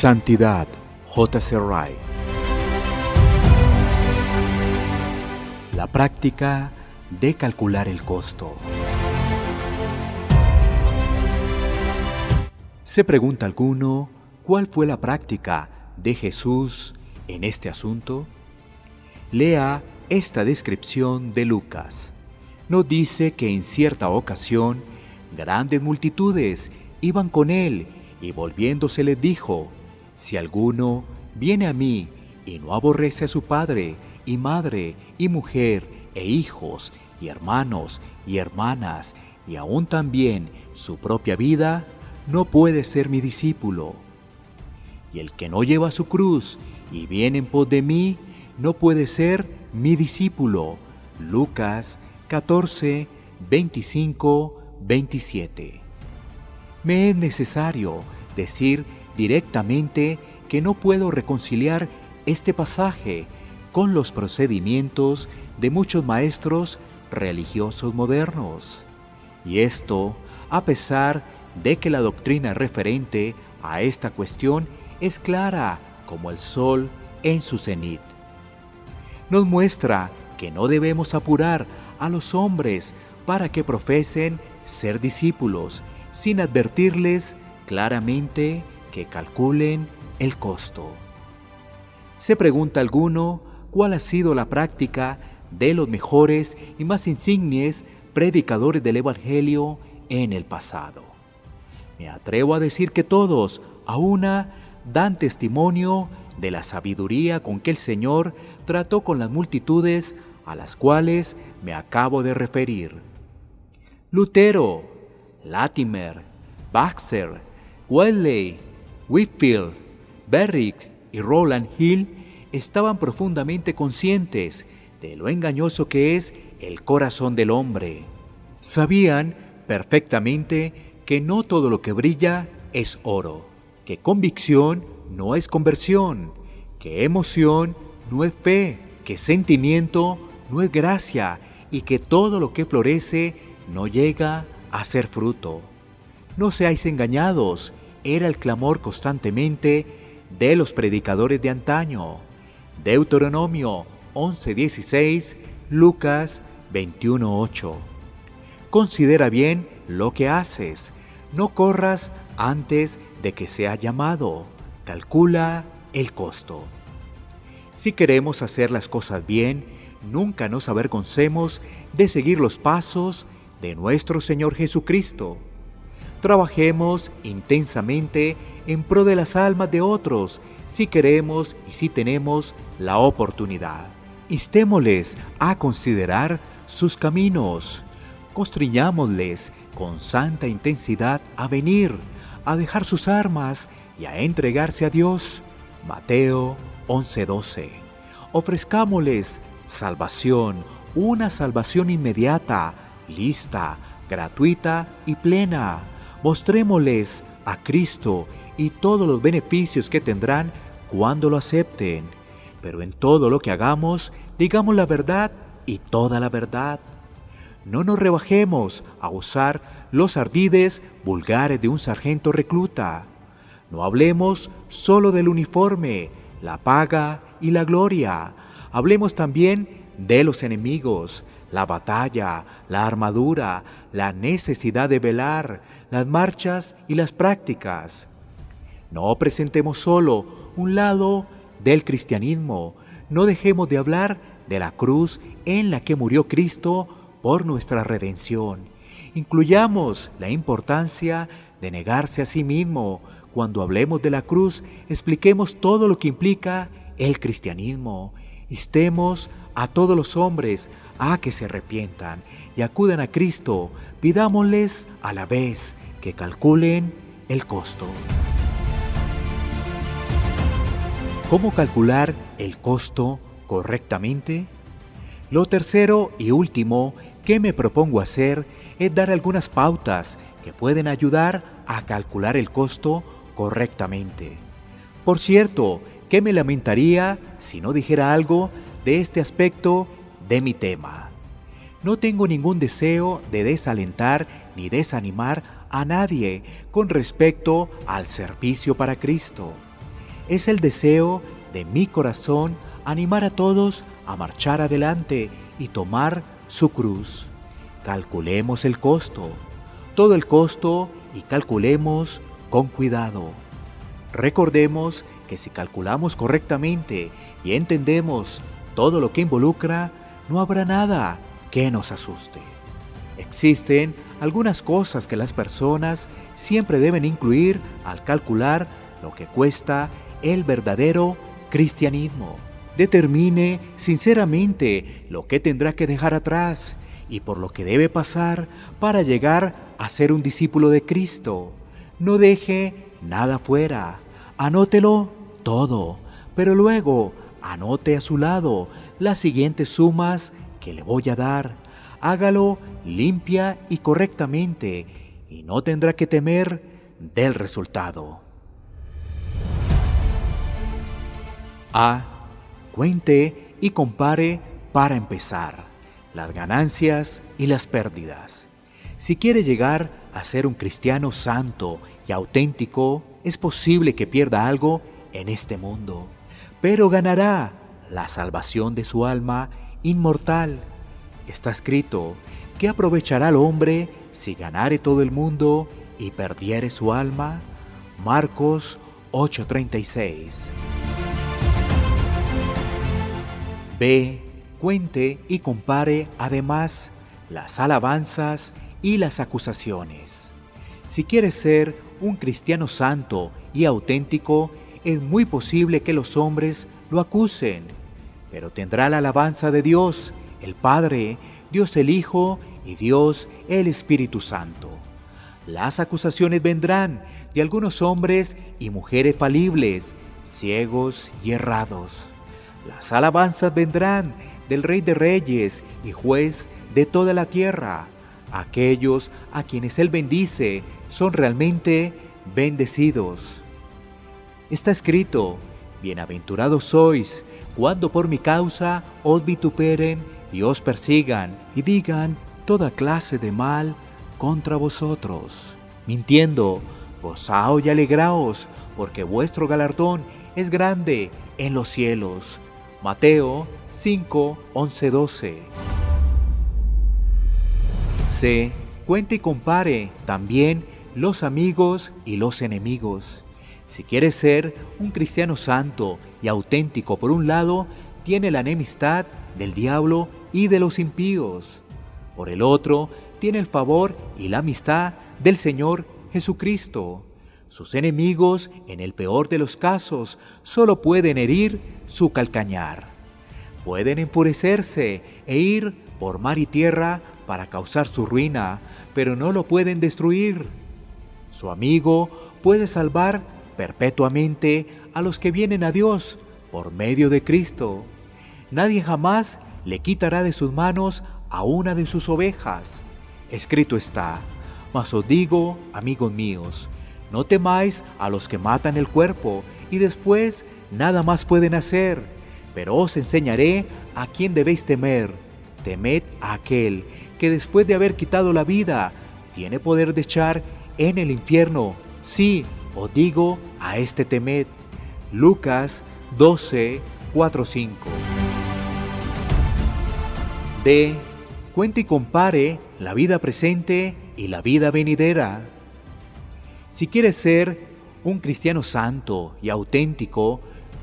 Santidad, J.C. Wright. La práctica de calcular el costo. Se pregunta alguno, ¿cuál fue la práctica de Jesús en este asunto? Lea esta descripción de Lucas. No dice que en cierta ocasión grandes multitudes iban con él y volviéndose les dijo, si alguno viene a mí y no aborrece a su padre y madre y mujer e hijos y hermanos y hermanas y aún también su propia vida, no puede ser mi discípulo. Y el que no lleva su cruz y viene en pos de mí, no puede ser mi discípulo. Lucas 14, 25, 27. Me es necesario decir directamente que no puedo reconciliar este pasaje con los procedimientos de muchos maestros religiosos modernos. Y esto a pesar de que la doctrina referente a esta cuestión es clara como el sol en su cenit. Nos muestra que no debemos apurar a los hombres para que profesen ser discípulos, sin advertirles claramente que calculen el costo. Se pregunta alguno cuál ha sido la práctica de los mejores y más insignes predicadores del Evangelio en el pasado. Me atrevo a decir que todos, a una, dan testimonio de la sabiduría con que el Señor trató con las multitudes a las cuales me acabo de referir. Lutero, Latimer, Baxter, Wesley, Whitfield, Berrick y Roland Hill estaban profundamente conscientes de lo engañoso que es el corazón del hombre. Sabían perfectamente que no todo lo que brilla es oro, que convicción no es conversión, que emoción no es fe, que sentimiento no es gracia y que todo lo que florece no llega a ser fruto. No seáis engañados, era el clamor constantemente de los predicadores de antaño. Deuteronomio 11:16, Lucas 21:8. Considera bien lo que haces, no corras antes de que sea llamado, calcula el costo. Si queremos hacer las cosas bien, nunca nos avergoncemos de seguir los pasos de nuestro Señor Jesucristo. Trabajemos intensamente en pro de las almas de otros si queremos y si tenemos la oportunidad. Instémosles a considerar sus caminos. Constriñámosles con santa intensidad a venir, a dejar sus armas y a entregarse a Dios. Mateo 11:12. Ofrezcámosles salvación, una salvación inmediata, lista, gratuita y plena. Mostrémosles a Cristo y todos los beneficios que tendrán cuando lo acepten. Pero en todo lo que hagamos, digamos la verdad y toda la verdad. No nos rebajemos a usar los ardides vulgares de un sargento recluta. No hablemos solo del uniforme, la paga y la gloria. Hablemos también de los enemigos, la batalla, la armadura, la necesidad de velar, las marchas y las prácticas. No presentemos solo un lado del cristianismo, no dejemos de hablar de la cruz en la que murió Cristo por nuestra redención. Incluyamos la importancia de negarse a sí mismo. Cuando hablemos de la cruz, expliquemos todo lo que implica el cristianismo. Instemos a todos los hombres a que se arrepientan y acudan a Cristo. Pidámosles a la vez que calculen el costo. ¿Cómo calcular el costo correctamente? Lo tercero y último que me propongo hacer es dar algunas pautas que pueden ayudar a calcular el costo correctamente. Por cierto, que me lamentaría si no dijera algo de este aspecto de mi tema. No tengo ningún deseo de desalentar ni desanimar a nadie con respecto al servicio para Cristo. Es el deseo de mi corazón animar a todos a marchar adelante y tomar su cruz. Calculemos el costo, todo el costo y calculemos con cuidado. Recordemos que si calculamos correctamente y entendemos todo lo que involucra, no habrá nada que nos asuste. Existen algunas cosas que las personas siempre deben incluir al calcular lo que cuesta el verdadero cristianismo. Determine sinceramente lo que tendrá que dejar atrás y por lo que debe pasar para llegar a ser un discípulo de Cristo. No deje nada fuera, anótelo todo, pero luego anote a su lado las siguientes sumas que le voy a dar. Hágalo limpia y correctamente y no tendrá que temer del resultado. A. Cuente y compare para empezar las ganancias y las pérdidas. Si quiere llegar a ser un cristiano santo y auténtico, es posible que pierda algo en este mundo, pero ganará la salvación de su alma inmortal. Está escrito que aprovechará al hombre si ganare todo el mundo y perdiere su alma. Marcos 8:36. B. Cuente y compare además las alabanzas y las acusaciones. Si quiere ser un cristiano santo y auténtico, es muy posible que los hombres lo acusen, pero tendrá la alabanza de Dios, el Padre, Dios el Hijo y Dios el Espíritu Santo. Las acusaciones vendrán de algunos hombres y mujeres falibles, ciegos y errados. Las alabanzas vendrán del Rey de Reyes y Juez de toda la tierra. Aquellos a quienes Él bendice son realmente bendecidos. Está escrito, Bienaventurados sois cuando por mi causa os vituperen y os persigan y digan toda clase de mal contra vosotros. Mintiendo, gozaos y alegraos, porque vuestro galardón es grande en los cielos. Mateo 5, 11, 12. C. Cuente y compare también los amigos y los enemigos. Si quiere ser un cristiano santo y auténtico por un lado, tiene la enemistad del diablo y de los impíos. Por el otro, tiene el favor y la amistad del Señor Jesucristo. Sus enemigos, en el peor de los casos, solo pueden herir su calcañar. Pueden enfurecerse e ir por mar y tierra para causar su ruina, pero no lo pueden destruir. Su amigo puede salvar perpetuamente a los que vienen a Dios por medio de Cristo. Nadie jamás le quitará de sus manos a una de sus ovejas. Escrito está, mas os digo, amigos míos, no temáis a los que matan el cuerpo y después nada más pueden hacer, pero os enseñaré a quién debéis temer. Temed a aquel que después de haber quitado la vida, tiene poder de echar en el infierno. Sí, os digo, a este temed. Lucas 12, 4, 5. D. Cuente y compare la vida presente y la vida venidera. Si quieres ser un cristiano santo y auténtico,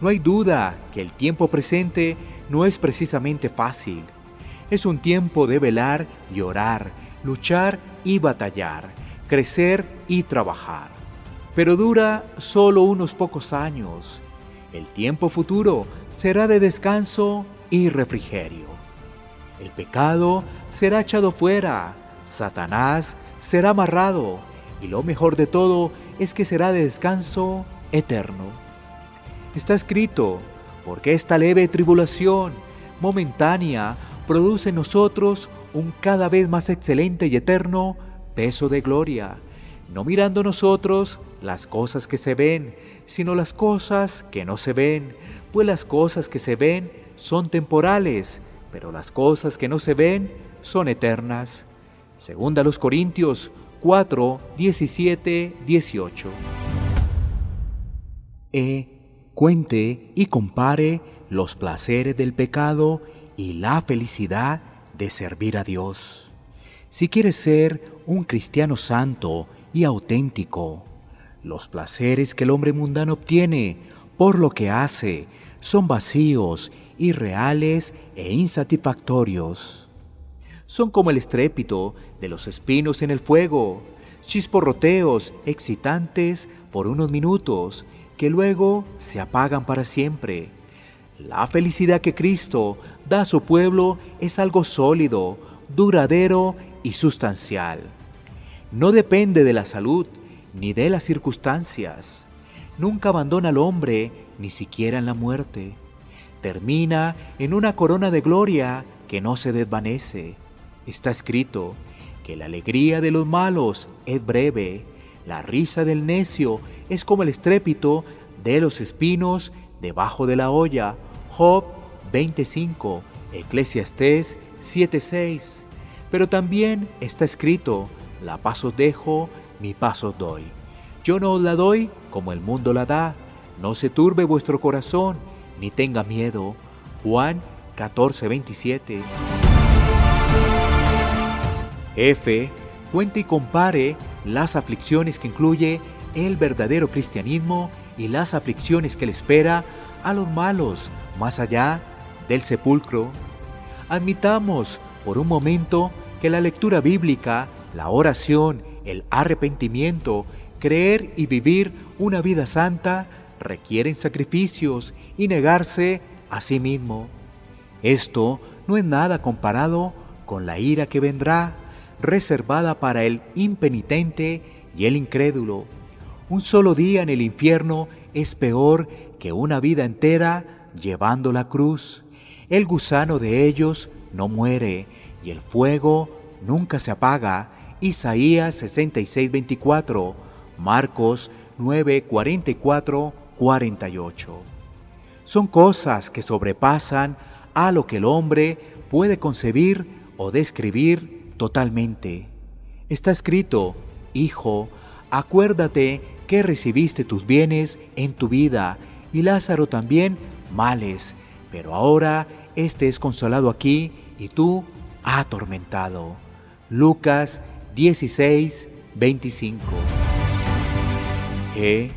no hay duda que el tiempo presente no es precisamente fácil. Es un tiempo de velar y orar, luchar y batallar, crecer y trabajar. Pero dura solo unos pocos años. El tiempo futuro será de descanso y refrigerio. El pecado será echado fuera, Satanás será amarrado, y lo mejor de todo es que será de descanso eterno. Está escrito, porque esta leve tribulación momentánea produce en nosotros un cada vez más excelente y eterno peso de gloria, no mirando nosotros las cosas que se ven, sino las cosas que no se ven, pues las cosas que se ven son temporales, pero las cosas que no se ven son eternas. Segunda los Corintios 4, 17, 18. E cuente y compare los placeres del pecado y la felicidad de servir a Dios. Si quieres ser un cristiano santo y auténtico, los placeres que el hombre mundano obtiene por lo que hace son vacíos, irreales e insatisfactorios. Son como el estrépito de los espinos en el fuego, chisporroteos excitantes por unos minutos que luego se apagan para siempre. La felicidad que Cristo da a su pueblo es algo sólido, duradero y sustancial. No depende de la salud ni de las circunstancias. Nunca abandona al hombre, ni siquiera en la muerte. Termina en una corona de gloria que no se desvanece. Está escrito que la alegría de los malos es breve, la risa del necio es como el estrépito de los espinos debajo de la olla. Job 25, Eclesiastés 7:6. Pero también está escrito, la paz os dejo, mi paz os doy. Yo no os la doy como el mundo la da. No se turbe vuestro corazón, ni tenga miedo. Juan 14:27. F. Cuente y compare las aflicciones que incluye el verdadero cristianismo y las aflicciones que le espera a los malos más allá del sepulcro. Admitamos por un momento que la lectura bíblica, la oración, el arrepentimiento, creer y vivir una vida santa requieren sacrificios y negarse a sí mismo. Esto no es nada comparado con la ira que vendrá, reservada para el impenitente y el incrédulo. Un solo día en el infierno es peor que una vida entera llevando la cruz. El gusano de ellos no muere y el fuego nunca se apaga. Isaías 66, 24, Marcos 9, 44, 48. Son cosas que sobrepasan a lo que el hombre puede concebir o describir totalmente. Está escrito, Hijo, acuérdate que recibiste tus bienes en tu vida y Lázaro también males, pero ahora éste es consolado aquí y tú atormentado. Lucas 16, 25. E.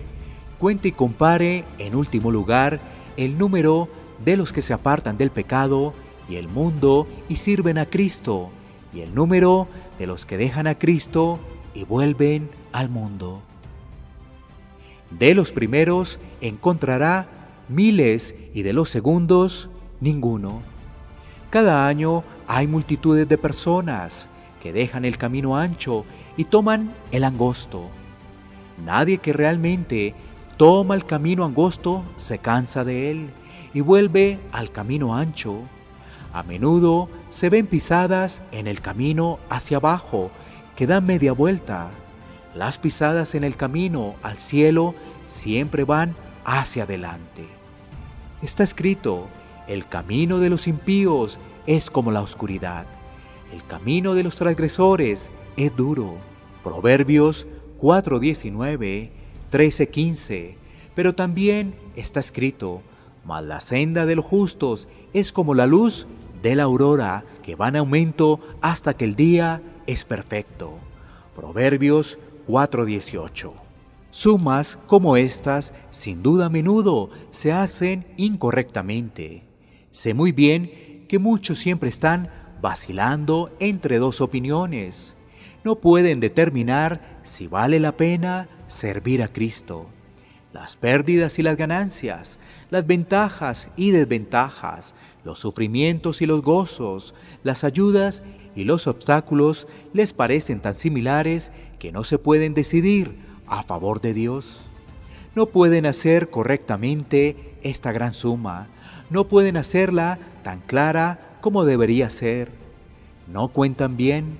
Cuente y compare, en último lugar, el número de los que se apartan del pecado y el mundo y sirven a Cristo, y el número de los que dejan a Cristo y vuelven al mundo. De los primeros encontrará miles y de los segundos ninguno. Cada año hay multitudes de personas que dejan el camino ancho y toman el angosto. Nadie que realmente toma el camino angosto se cansa de él y vuelve al camino ancho. A menudo se ven pisadas en el camino hacia abajo que dan media vuelta. Las pisadas en el camino al cielo siempre van hacia adelante. Está escrito, el camino de los impíos es como la oscuridad. El camino de los transgresores es duro. Proverbios 4:19, 13:15. Pero también está escrito, mas la senda de los justos es como la luz de la aurora que va en aumento hasta que el día es perfecto. Proverbios 4:18. Sumas como estas, sin duda a menudo, se hacen incorrectamente. Sé muy bien que muchos siempre están vacilando entre dos opiniones. No pueden determinar si vale la pena servir a Cristo. Las pérdidas y las ganancias, las ventajas y desventajas, los sufrimientos y los gozos, las ayudas y los obstáculos les parecen tan similares que no se pueden decidir a favor de Dios. No pueden hacer correctamente esta gran suma, no pueden hacerla tan clara como debería ser, no cuentan bien.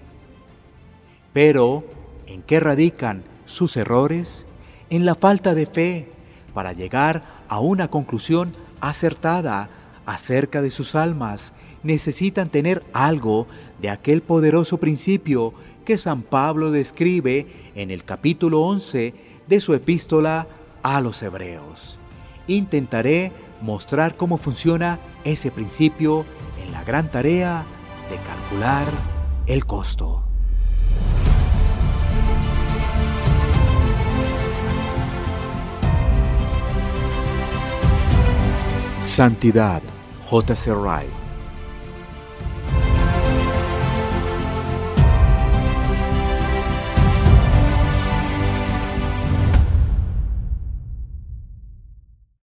Pero, ¿en qué radican sus errores? En la falta de fe para llegar a una conclusión acertada acerca de sus almas, necesitan tener algo de aquel poderoso principio que San Pablo describe en el capítulo 11 de su epístola a los hebreos. intentaré mostrar cómo funciona ese principio gran tarea de calcular el costo. Santidad, J.C. Wright.